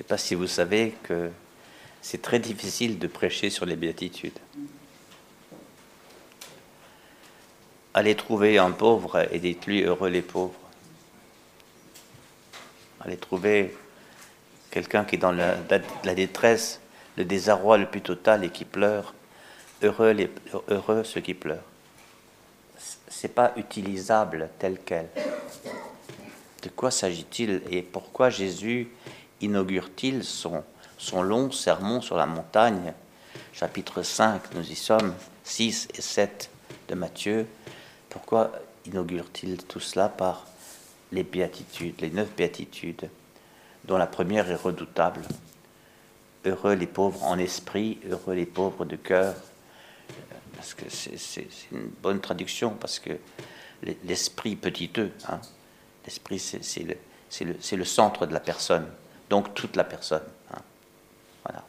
sais pas si vous savez que c'est très difficile de prêcher sur les béatitudes. Allez trouver un pauvre et dites-lui heureux les pauvres. Allez trouver quelqu'un qui est dans la, la, détresse, le désarroi le plus total et qui pleure. Heureux, les, heureux ceux qui pleurent. C'est pas utilisable tel quel. De quoi s'agit-il et pourquoi Jésus inaugure-t-il son, long sermon sur la montagne? Chapitre 5, nous y sommes, 6 et 7 de Matthieu. Pourquoi inaugure-t-il tout cela? Par les béatitudes, les neuf béatitudes, dont la première est redoutable. Heureux les pauvres en esprit, heureux les pauvres de cœur. Parce que c'est une bonne traduction, parce que l'esprit petiteux, hein, l'esprit c'est le, centre de la personne, donc toute la personne. Hein. Voilà.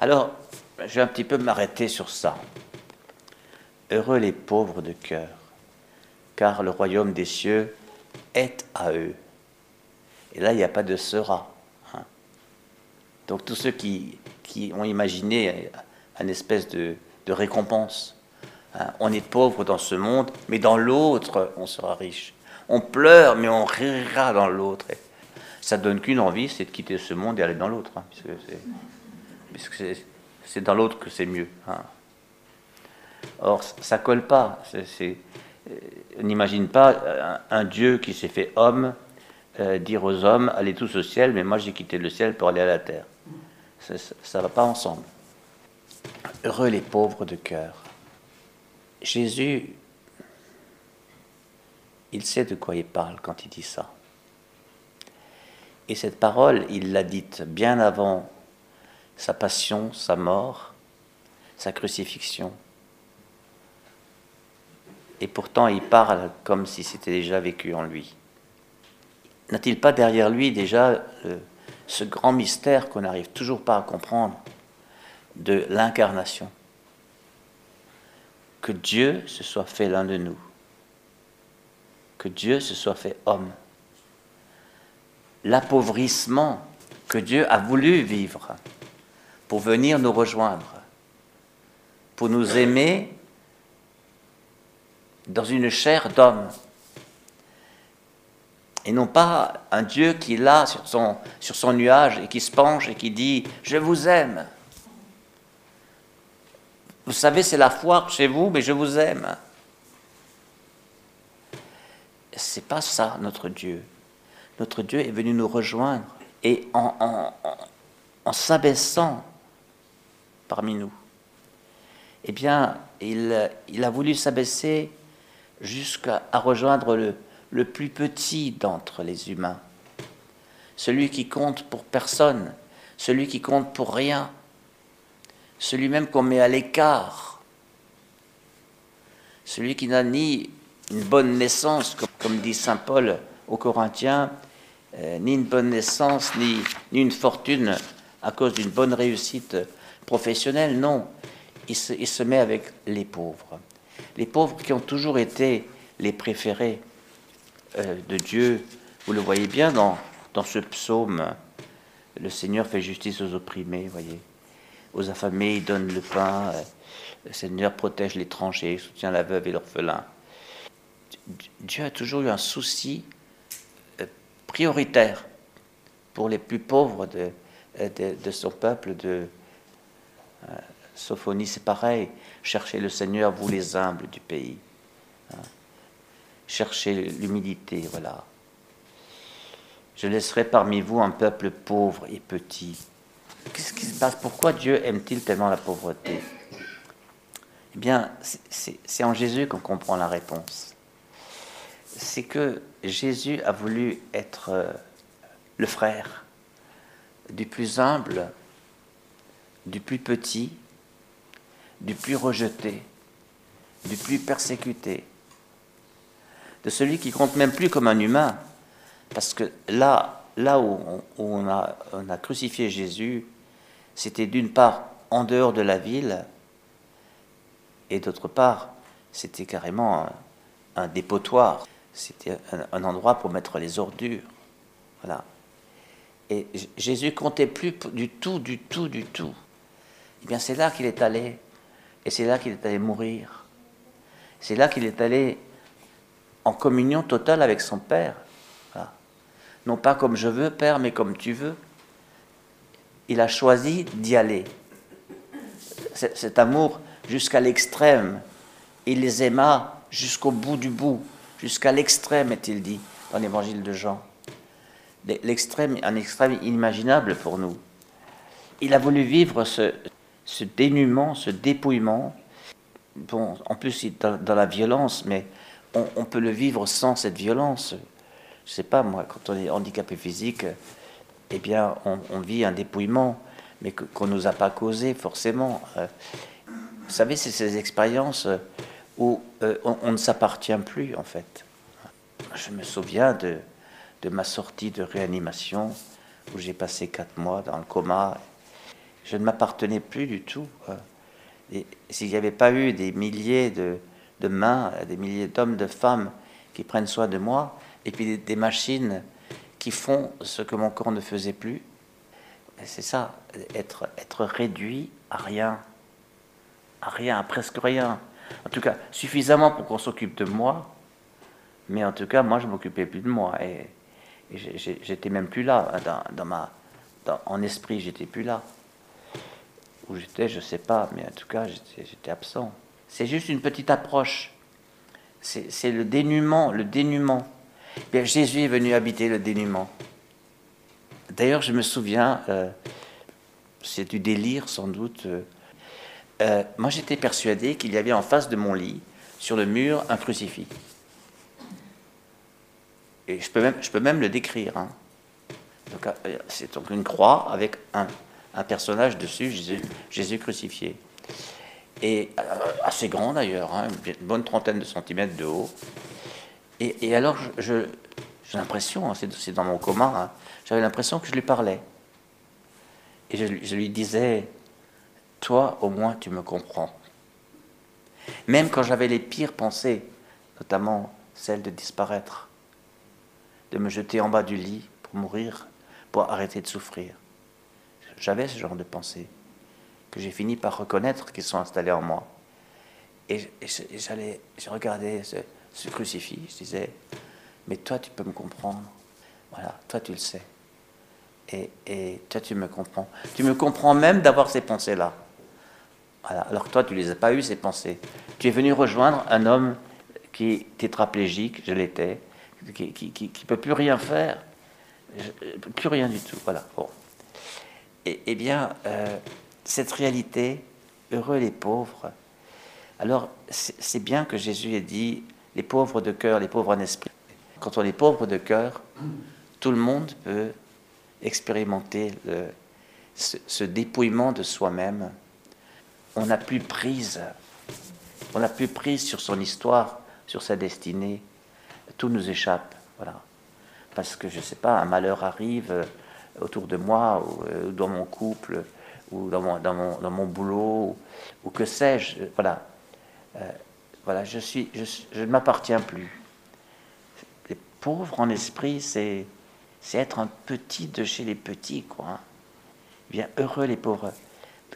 Alors, je vais un petit peu m'arrêter sur ça. Heureux les pauvres de cœur, car le royaume des cieux est à eux. Et là, il n'y a pas de sera. Hein. Donc tous ceux qui, qui, ont imaginé une espèce de, récompense, hein, on est pauvre dans ce monde, mais dans l'autre, on sera riche. On pleure, mais on rira dans l'autre. Ça donne qu'une envie, c'est de quitter ce monde et aller dans l'autre, hein, c'est dans l'autre que c'est mieux. Or, ça colle pas. On n'imagine pas un, Dieu qui s'est fait homme euh, dire aux hommes allez tous au ciel, mais moi j'ai quitté le ciel pour aller à la terre. Ça ne va pas ensemble. Heureux les pauvres de cœur. Jésus, il sait de quoi il parle quand il dit ça. Et cette parole, il l'a dite bien avant sa passion, sa mort, sa crucifixion. Et pourtant, il parle comme si c'était déjà vécu en lui. N'a-t-il pas derrière lui déjà euh, ce grand mystère qu'on n'arrive toujours pas à comprendre de l'incarnation? Que Dieu se soit fait l'un de nous, que Dieu se soit fait homme, l'appauvrissement que Dieu a voulu vivre pour venir nous rejoindre, pour nous aimer dans une chair d'homme. Et non pas un Dieu qui est là sur son, nuage et qui se penche et qui dit Je vous aime. Vous savez, c'est la foire chez vous, mais je vous aime. C'est pas ça notre Dieu. Notre Dieu est venu nous rejoindre et en, s'abaissant parmi nous, eh bien, il, a voulu s'abaisser jusqu'à rejoindre le plus petit d'entre les humains, celui qui compte pour personne, celui qui compte pour rien, celui même qu'on met à l'écart, celui qui n'a ni une bonne naissance, comme, dit Saint Paul aux Corinthiens, euh, ni une bonne naissance, ni, une fortune à cause d'une bonne réussite professionnelle, non. Il se, met avec les pauvres les pauvres qui ont toujours été les préférés euh, de Dieu. Vous le voyez bien dans, dans ce psaume. Le Seigneur fait justice aux opprimés, voyez. Aux affamés, il donne le pain. Euh, le Seigneur protège l'étranger, soutient la veuve et l'orphelin. Dieu a toujours eu un souci prioritaire pour les plus pauvres de, de, son peuple, de Sophonie, c'est pareil. Cherchez le Seigneur, vous les humbles du pays. Hein. Cherchez l'humilité, voilà. Je laisserai parmi vous un peuple pauvre et petit. Qu'est-ce qui se passe? Pourquoi Dieu aime-t-il tellement la pauvreté? Eh bien, c'est en Jésus qu'on comprend la réponse. C'est que Jésus a voulu être euh, le frère du plus humble, du plus petit, du plus rejeté, du plus persécuté, de celui qui compte même plus comme un humain, parce que là, où on, a, on a crucifié Jésus, c'était d'une part en dehors de la ville, et d'autre part, c'était carrément un, dépotoir, c'était un, endroit pour mettre les ordures. Voilà. Et Jésus comptait plus du tout, du tout, du tout. Eh bien, c'est là qu'il est allé. Et c'est là qu'il est allé mourir. C'est là qu'il est allé en communion totale avec son Père. Non pas comme je veux, Père, mais comme tu veux. Il a choisi d'y aller. Cet amour jusqu'à l'extrême. Il les aima jusqu'au bout du bout, jusqu'à l'extrême, est-il dit dans l'évangile de Jean. L'extrême, un extrême inimaginable pour nous. Il a voulu vivre ce, ce dénuement, ce dépouillement. Bon, en plus, dans, dans la violence, mais on, peut le vivre sans cette violence. Je sais pas, moi, quand on est handicapé physique, eh bien, on, vit un dépouillement, mais qu'on ne nous a pas causé forcément. Euh, vous savez, c'est ces expériences où euh, on, ne s'appartient plus, en fait. Je me souviens de, de ma sortie de réanimation, où j'ai passé quatre mois dans le coma. Je ne m'appartenais plus du tout. S'il n'y avait pas eu des milliers de, de mains, des milliers d'hommes, de femmes qui prennent soin de moi, et puis des, machines qui font ce que mon corps ne faisait plus. C'est ça, être, être réduit à rien, à rien, à presque rien. En tout cas, suffisamment pour qu'on s'occupe de moi, mais en tout cas, moi, je m'occupais plus de moi. Et, j'étais même plus là, hein, dans, ma, en esprit, j'étais plus là. Où j'étais, je sais pas, mais en tout cas, j'étais absent. C'est juste une petite approche. C'est le dénuement, le dénuement. Bien, Jésus est venu habiter le dénuement. D'ailleurs, je me souviens, euh, c'est du délire sans doute. Euh, euh, moi, j'étais persuadé qu'il y avait en face de mon lit, sur le mur, un crucifix. Et je peux même, le décrire. Hein. C'est donc une croix avec un, personnage dessus, Jésus, crucifié et euh, assez grand d'ailleurs, hein, une bonne trentaine de centimètres de haut. Et, alors, j'ai l'impression, hein, c'est dans mon coma, j'avais l'impression que je lui parlais. Et je, lui disais, toi au moins tu me comprends. Même quand j'avais les pires pensées, notamment celle de disparaître, de me jeter en bas du lit pour mourir, pour arrêter de souffrir. J'avais ce genre de pensées que j'ai fini par reconnaître qu'ils sont installés en moi. Et, j'allais, je regardais ce, crucifix, je disais, mais toi tu peux me comprendre. Voilà, toi tu le sais. Et, et toi tu me comprends. Tu me comprends même d'avoir ces pensées-là. Alors que toi tu les as pas eues, ces pensées. Tu es venu rejoindre un homme qui est tétraplégique, je l'étais, qui, qui, peut plus rien faire, plus rien du tout. Voilà. Bon. Et, eh bien, euh, cette réalité, heureux les pauvres. Alors, c'est bien que Jésus ait dit les pauvres de cœur, les pauvres en esprit. Quand on est pauvre de cœur, tout le monde peut expérimenter ce, dépouillement de soi-même. On n'a plus prise, on n'a plus prise sur son histoire, sur sa destinée. Tout nous échappe, voilà. Parce que je ne sais pas, un malheur arrive autour de moi ou euh, dans mon couple ou dans mon, dans mon, dans mon boulot, ou, que sais-je. Voilà. Euh, voilà, je, suis, je, ne m'appartiens plus. Les pauvres en esprit, c'est, c'est être un petit de chez les petits, quoi. Hein. Bien heureux les pauvres,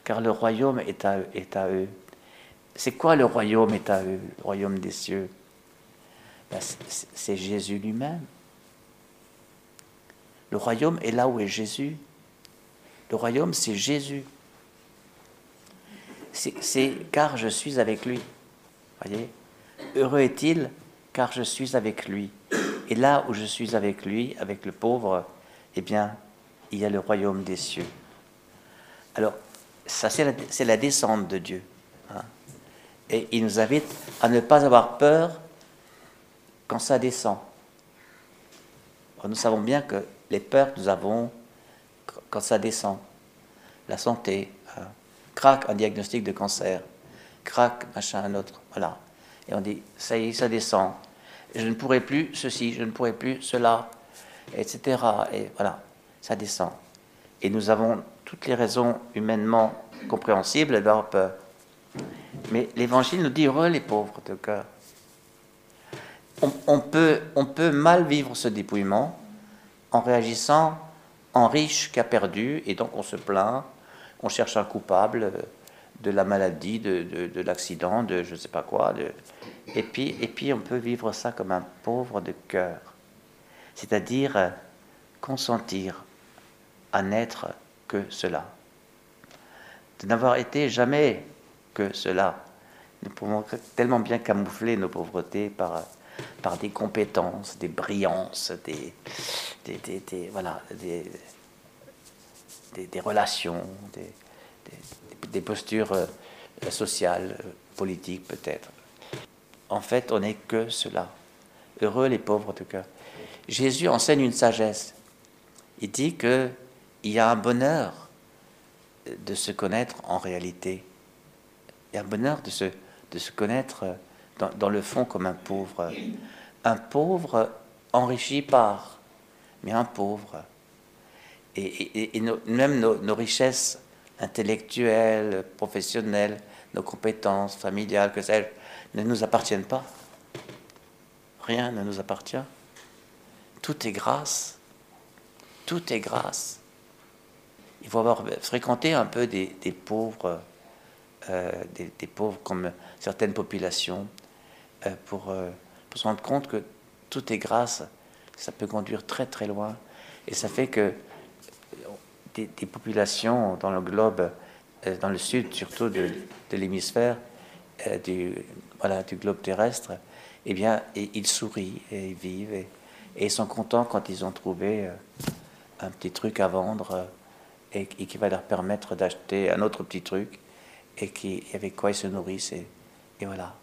car le royaume est à, eux. C'est quoi le royaume est à eux, le royaume des cieux? Ben, C'est Jésus lui-même. Le royaume est là où est Jésus. Le royaume, c'est Jésus. C'est car je suis avec lui. Voyez? Heureux est-il car je suis avec lui. Et là où je suis avec lui, avec le pauvre, eh bien, il y a le royaume des cieux. Alors, ça, c'est la, descente de Dieu. Hein. Et il nous invite à ne pas avoir peur quand ça descend. Nous savons bien que les peurs que nous avons quand ça descend. La santé, hein. crac, un diagnostic de cancer, crac, machin, un autre, voilà. Et on dit, ça y est, ça descend. Je ne pourrai plus ceci, je ne pourrai plus cela, etc. Et voilà, ça descend. Et nous avons toutes les raisons humainement compréhensibles d'avoir peur. Mais l'Évangile nous dit heureux les pauvres de cœur. On, peut, on peut mal vivre ce dépouillement en réagissant en riche qui a perdu, et donc on se plaint, on cherche un coupable euh, de la maladie, de, de, l'accident, de je ne sais pas quoi. De, et, puis, et puis on peut vivre ça comme un pauvre de cœur, c'est-à-dire euh, consentir à n'être que cela, de n'avoir été jamais que cela. Nous pouvons tellement bien camoufler nos pauvretés par, par des compétences, des brillances, des, des, voilà, des, des, relations, des, postures euh, sociales, politiques peut-être. En fait, on n'est que cela. Heureux les pauvres de cœur. Jésus enseigne une sagesse. Il dit qu'il y a un bonheur de se connaître en réalité. Il y a un bonheur de se, de se connaître dans, le fond comme un pauvre. Un pauvre enrichi par, mais un pauvre et, même nos, richesses intellectuelles, professionnelles, nos compétences familiales, que sais ne nous appartiennent pas. Rien ne nous appartient. Tout est grâce. Tout est grâce. Il faut avoir fréquenté un peu des, pauvres, euh, des, pauvres comme certaines populations, euh, pour, euh, pour se rendre compte que tout est grâce. Ça peut conduire très très loin. Et ça fait que des, populations dans le globe, dans le sud surtout de, l'hémisphère, du, voilà, du globe terrestre, eh bien, ils sourient et ils vivent et, ils sont contents quand ils ont trouvé un petit truc à vendre et, qui va leur permettre d'acheter un autre petit truc et qui, avec quoi ils se nourrissent. Et, voilà,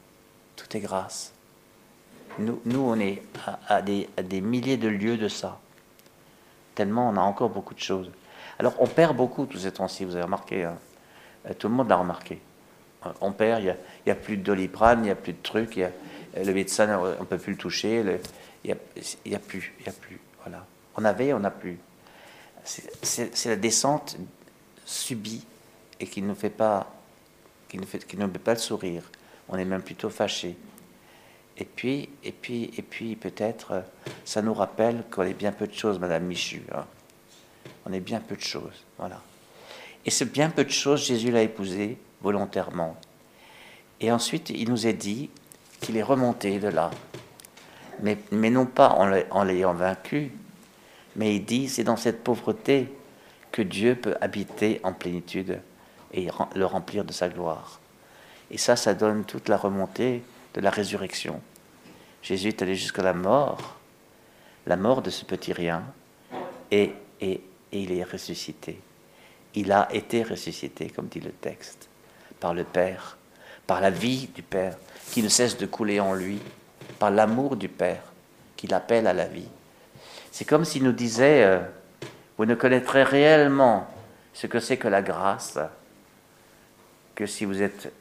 tout est grâce. Nous, nous on est à, des, milliers de lieux de ça. Tellement on a encore beaucoup de choses. Alors on perd beaucoup tous ces temps-ci, vous avez remarqué, hein. euh, tout le monde l'a remarqué. Euh, on perd, il n'y a, plus de doliprane, il n'y a plus de trucs, y a, euh, le médecin, on ne peut plus le toucher, il n'y a, plus, il a plus. Voilà. On avait, on n'a plus. C'est la descente subie et qui ne fait pas, qui ne fait, qui ne fait pas le sourire. On est même plutôt fâché. Et puis, et puis, et puis peut-être, ça nous rappelle qu'on est bien peu de choses, Madame Michu. Hein on est bien peu de choses. Voilà. Et ce bien peu de choses, Jésus l'a épousé volontairement. Et ensuite, il nous est dit qu'il est remonté de là. Mais, mais non pas en l'ayant vaincu, mais il dit c'est dans cette pauvreté que Dieu peut habiter en plénitude et le remplir de sa gloire. Et ça, ça donne toute la remontée de la résurrection. Jésus est allé jusqu'à la mort, la mort de ce petit rien, et, et, et il est ressuscité. Il a été ressuscité, comme dit le texte, par le Père, par la vie du Père qui ne cesse de couler en lui, par l'amour du Père qui l'appelle à la vie. C'est comme s'il nous disait, euh, vous ne connaîtrez réellement ce que c'est que la grâce que si vous êtes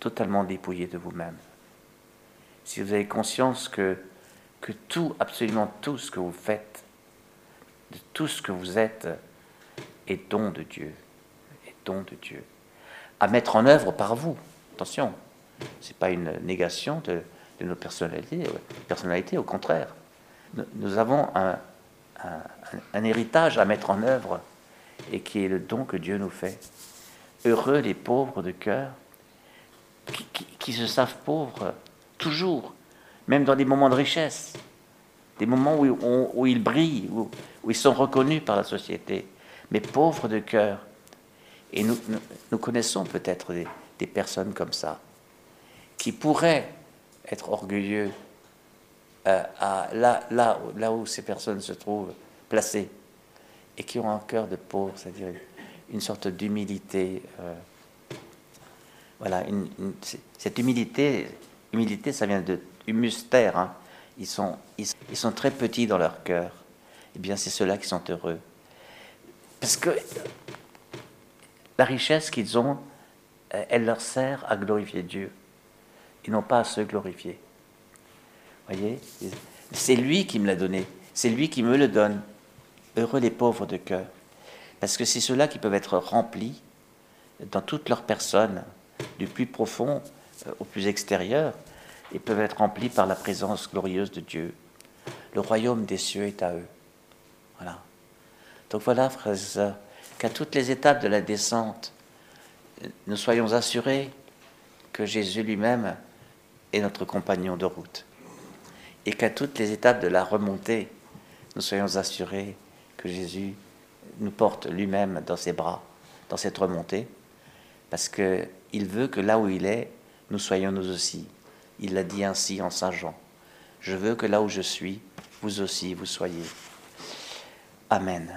totalement dépouillé de vous-même. Si vous avez conscience que, que tout, absolument tout ce que vous faites, de tout ce que vous êtes est don de Dieu, est don de Dieu, à mettre en œuvre par vous. Attention, c'est pas une négation de, de nos personnalités, personnalités, au contraire. Nous, avons un, héritage à mettre en œuvre et qui est le don que Dieu nous fait. Heureux les pauvres de cœur qui, se savent pauvres toujours, même dans des moments de richesse des moments où, ils brillent, où, ils sont reconnus par la société, mais pauvres de cœur. Et nous, connaissons peut-être des, personnes comme ça, qui pourraient être orgueilleux euh, là, là, là où ces personnes se trouvent placées, et qui ont un cœur de pauvre, c'est-à-dire une sorte d'humilité. Euh, voilà, cette humilité, humilité, ça vient de humus hein, ils sont, ils, sont très petits dans leur cœur, eh bien c'est ceux-là qui sont heureux. Parce que la richesse qu'ils ont, euh, elle leur sert à glorifier Dieu et non pas à se glorifier. Voyez C'est lui qui me l'a donné, c'est lui qui me le donne. Heureux les pauvres de cœur. Parce que c'est ceux-là qui peuvent être remplis dans toute leur personne, du plus profond euh, au plus extérieur, et peuvent être remplis par la présence glorieuse de Dieu. Le royaume des cieux est à eux. Voilà. Donc voilà, frères qu'à toutes les étapes de la descente, nous soyons assurés que Jésus lui-même est notre compagnon de route. Et qu'à toutes les étapes de la remontée, nous soyons assurés que Jésus nous porte lui-même dans ses bras, dans cette remontée, parce qu'il veut que là où il est, nous soyons nous aussi. Il l'a dit ainsi en Saint Jean. Je veux que là où je suis, vous aussi, vous soyez. Amen.